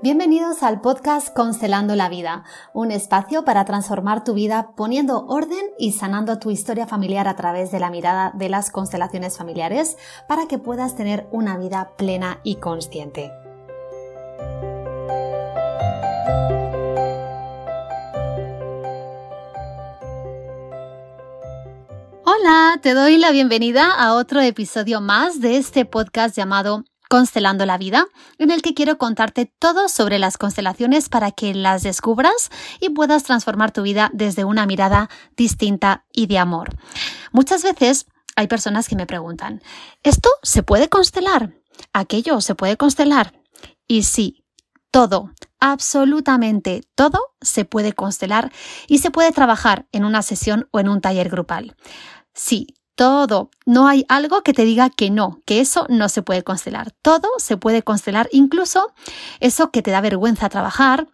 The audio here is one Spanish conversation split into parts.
Bienvenidos al podcast Constelando la Vida, un espacio para transformar tu vida poniendo orden y sanando tu historia familiar a través de la mirada de las constelaciones familiares para que puedas tener una vida plena y consciente. Hola, te doy la bienvenida a otro episodio más de este podcast llamado Constelando la Vida, en el que quiero contarte todo sobre las constelaciones para que las descubras y puedas transformar tu vida desde una mirada distinta y de amor. Muchas veces hay personas que me preguntan, ¿esto se puede constelar? ¿Aquello se puede constelar? Y sí, todo, absolutamente todo se puede constelar y se puede trabajar en una sesión o en un taller grupal. Sí, todo. No hay algo que te diga que no, que eso no se puede constelar. Todo se puede constelar, incluso eso que te da vergüenza trabajar,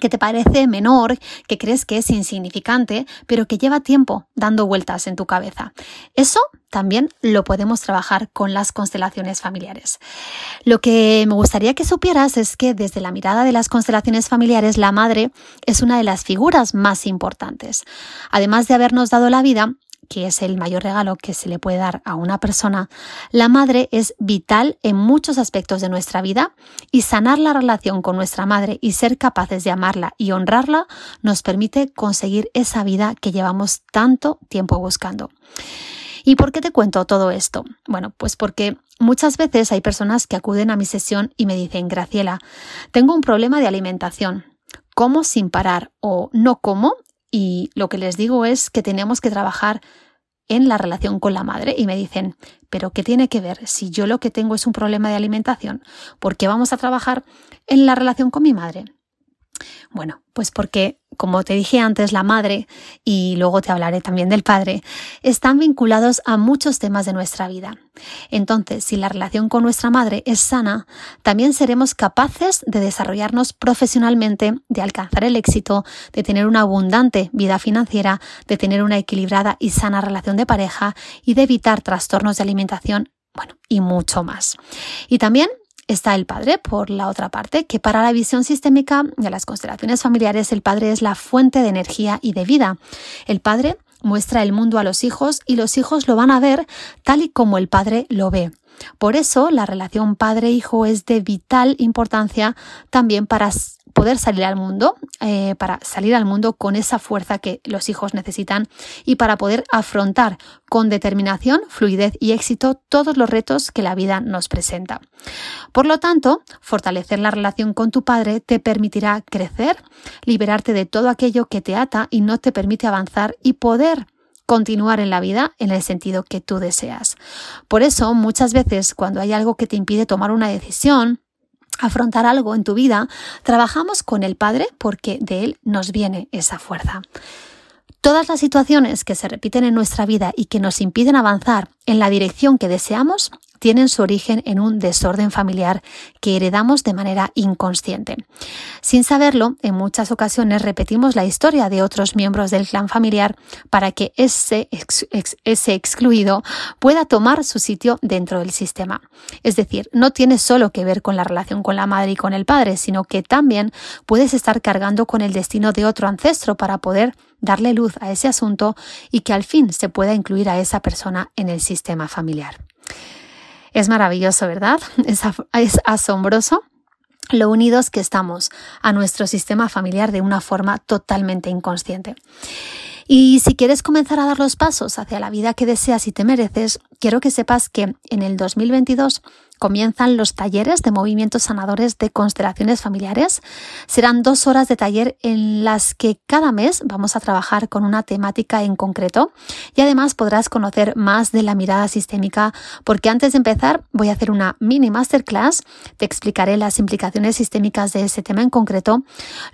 que te parece menor, que crees que es insignificante, pero que lleva tiempo dando vueltas en tu cabeza. Eso también lo podemos trabajar con las constelaciones familiares. Lo que me gustaría que supieras es que desde la mirada de las constelaciones familiares, la madre es una de las figuras más importantes. Además de habernos dado la vida, que es el mayor regalo que se le puede dar a una persona, la madre es vital en muchos aspectos de nuestra vida y sanar la relación con nuestra madre y ser capaces de amarla y honrarla nos permite conseguir esa vida que llevamos tanto tiempo buscando. ¿Y por qué te cuento todo esto? Bueno, pues porque muchas veces hay personas que acuden a mi sesión y me dicen, Graciela, tengo un problema de alimentación. Como sin parar o no como y lo que les digo es que tenemos que trabajar en la relación con la madre y me dicen, pero ¿qué tiene que ver si yo lo que tengo es un problema de alimentación? ¿Por qué vamos a trabajar en la relación con mi madre? Bueno, pues porque, como te dije antes, la madre, y luego te hablaré también del padre, están vinculados a muchos temas de nuestra vida. Entonces, si la relación con nuestra madre es sana, también seremos capaces de desarrollarnos profesionalmente, de alcanzar el éxito, de tener una abundante vida financiera, de tener una equilibrada y sana relación de pareja y de evitar trastornos de alimentación bueno, y mucho más. Y también está el padre, por la otra parte, que para la visión sistémica de las constelaciones familiares el padre es la fuente de energía y de vida. El padre muestra el mundo a los hijos y los hijos lo van a ver tal y como el padre lo ve. Por eso la relación padre-hijo es de vital importancia también para poder salir al mundo, eh, para salir al mundo con esa fuerza que los hijos necesitan y para poder afrontar con determinación, fluidez y éxito todos los retos que la vida nos presenta. Por lo tanto, fortalecer la relación con tu padre te permitirá crecer, liberarte de todo aquello que te ata y no te permite avanzar y poder continuar en la vida en el sentido que tú deseas. Por eso, muchas veces cuando hay algo que te impide tomar una decisión, afrontar algo en tu vida, trabajamos con el Padre porque de Él nos viene esa fuerza. Todas las situaciones que se repiten en nuestra vida y que nos impiden avanzar en la dirección que deseamos tienen su origen en un desorden familiar que heredamos de manera inconsciente. Sin saberlo, en muchas ocasiones repetimos la historia de otros miembros del clan familiar para que ese, excluido pueda tomar su sitio dentro del sistema. Es decir, no tiene solo que ver con la relación con la madre y con el padre, sino que también puedes estar cargando con el destino de otro ancestro para poder darle luz a ese asunto y que al fin se pueda incluir a esa persona en el sistema familiar. Es maravilloso, ¿verdad? Es, asombroso lo unidos que estamos a nuestro sistema familiar de una forma totalmente inconsciente. Y si quieres comenzar a dar los pasos hacia la vida que deseas y te mereces, quiero que sepas que en el 2022 comienzan los talleres de movimientos sanadores de constelaciones familiares. Serán dos horas de taller en las que cada mes vamos a trabajar con una temática en concreto. Y además podrás conocer más de la mirada sistémica porque antes de empezar voy a hacer una mini masterclass, te explicaré las implicaciones sistémicas de ese tema en concreto,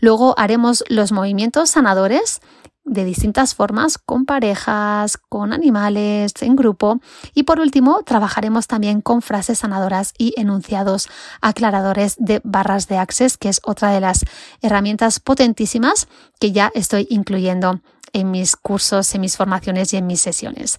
luego haremos los movimientos sanadores de distintas formas, con parejas, con animales, en grupo. Y por último, trabajaremos también con frases sanadoras y enunciados aclaradores de barras de access, que es otra de las herramientas potentísimas que ya estoy incluyendo en mis cursos, en mis formaciones y en mis sesiones.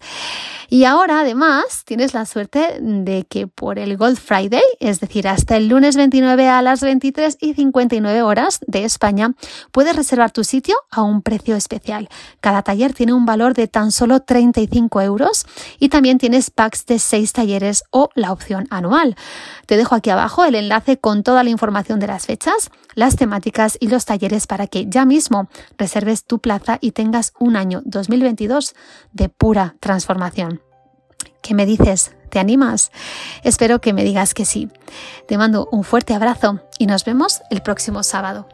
Y ahora además tienes la suerte de que por el Gold Friday, es decir, hasta el lunes 29 a las 23 y 59 horas de España, puedes reservar tu sitio a un precio especial. Cada taller tiene un valor de tan solo 35 euros y también tienes packs de 6 talleres o la opción anual. Te dejo aquí abajo el enlace con toda la información de las fechas, las temáticas y los talleres para que ya mismo reserves tu plaza y tengas un año 2022 de pura transformación. ¿Qué me dices? ¿Te animas? Espero que me digas que sí. Te mando un fuerte abrazo y nos vemos el próximo sábado.